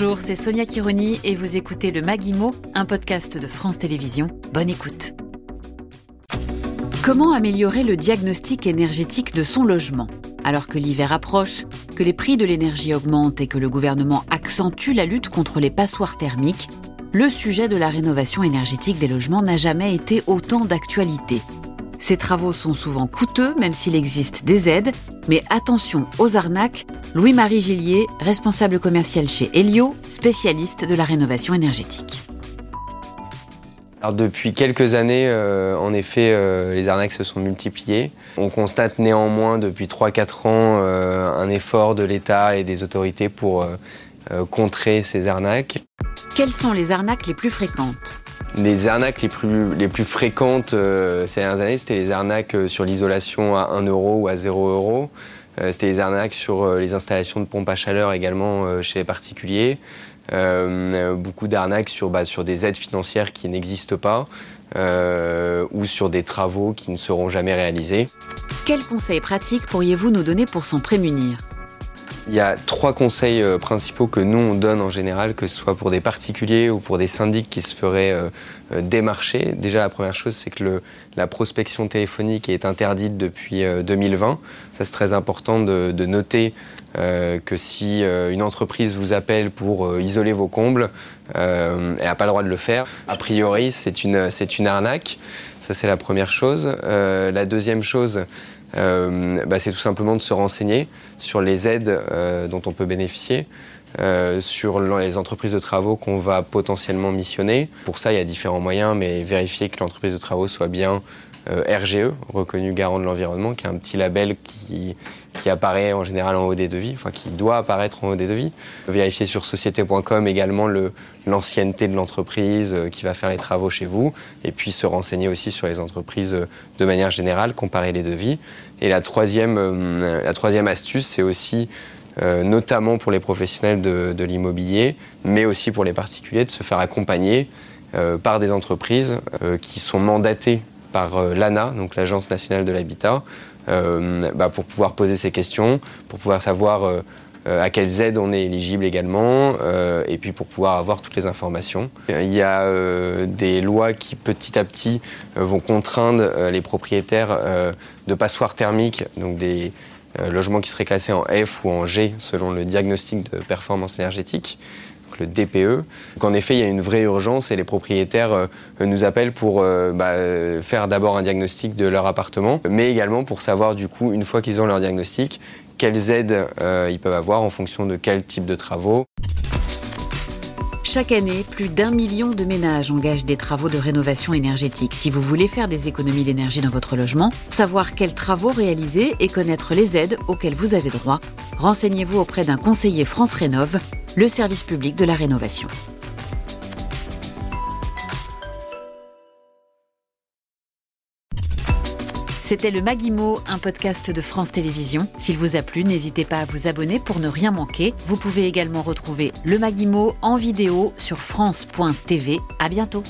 Bonjour, c'est Sonia Kironi et vous écoutez le Maguimo, un podcast de France Télévisions. Bonne écoute. Comment améliorer le diagnostic énergétique de son logement? Alors que l'hiver approche, que les prix de l'énergie augmentent et que le gouvernement accentue la lutte contre les passoires thermiques, le sujet de la rénovation énergétique des logements n'a jamais été autant d'actualité. Ces travaux sont souvent coûteux, même s'il existe des aides, mais attention aux arnaques. Louis-Marie Gillier, responsable commercial chez Helio, spécialiste de la rénovation énergétique. Alors depuis quelques années, euh, en effet, euh, les arnaques se sont multipliées. On constate néanmoins depuis 3-4 ans euh, un effort de l'État et des autorités pour contrer ces arnaques. Quelles sont les arnaques les plus fréquentes? Les arnaques les plus, fréquentes euh, ces dernières années, c'était les arnaques euh, sur l'isolation à 1 euro ou à 0 euro. Euh, c'était les arnaques sur les installations de pompes à chaleur également chez les particuliers. beaucoup d'arnaques sur, bah, sur des aides financières qui n'existent pas ou sur des travaux qui ne seront jamais réalisés. Quels conseils pratiques pourriez-vous nous donner pour s'en prémunir? Il y a trois conseils euh, principaux que nous, on donne en général, que ce soit pour des particuliers ou pour des syndics qui se feraient euh, euh, démarcher. Déjà, la première chose, c'est que le, la prospection téléphonique est interdite depuis 2020. Ça, c'est très important de, de noter que si une entreprise vous appelle pour isoler vos combles, elle n'a pas le droit de le faire. A priori, c'est une, une arnaque. Ça, c'est la première chose. la deuxième chose, euh, bah, c'est tout simplement de se renseigner sur les aides euh, dont on peut bénéficier. Euh, sur les entreprises de travaux qu'on va potentiellement missionner. Pour ça, il y a différents moyens, mais vérifier que l'entreprise de travaux soit bien euh, RGE, reconnu garant de l'environnement, qui est un petit label qui, apparaît en général en haut des devis, enfin qui doit apparaître en haut des devis. Vérifier sur société.com également l'ancienneté de l'entreprise euh, qui va faire les travaux chez vous, et puis se renseigner aussi sur les entreprises euh, de manière générale, comparer les devis. Et la troisième, la troisième astuce, c'est aussi notamment pour les professionnels de l'immobilier, mais aussi pour les particuliers, de se faire accompagner par des entreprises qui sont mandatées par euh, l'ANA, donc l'Agence nationale de l'habitat, euh, bah, pour pouvoir poser ces questions, pour pouvoir savoir euh, à quelles aides on est éligible également, et puis pour pouvoir avoir toutes les informations. Il y a des lois qui petit à petit vont contraindre les propriétaires de passoires thermiques, donc des logements qui seraient classés en F ou en G selon le diagnostic de performance énergétique le DPE. Donc en effet, il y a une vraie urgence et les propriétaires euh, nous appellent pour euh, bah, faire d'abord un diagnostic de leur appartement, mais également pour savoir du coup, une fois qu'ils ont leur diagnostic, quelles aides euh, ils peuvent avoir en fonction de quel type de travaux. Chaque année, plus d'un million de ménages engagent des travaux de rénovation énergétique. Si vous voulez faire des économies d'énergie dans votre logement, savoir quels travaux réaliser et connaître les aides auxquelles vous avez droit, renseignez-vous auprès d'un conseiller France Rénov le service public de la rénovation. C'était le Maguimo, un podcast de France Télévisions. S'il vous a plu, n'hésitez pas à vous abonner pour ne rien manquer. Vous pouvez également retrouver le Maguimo en vidéo sur France.tv. À bientôt.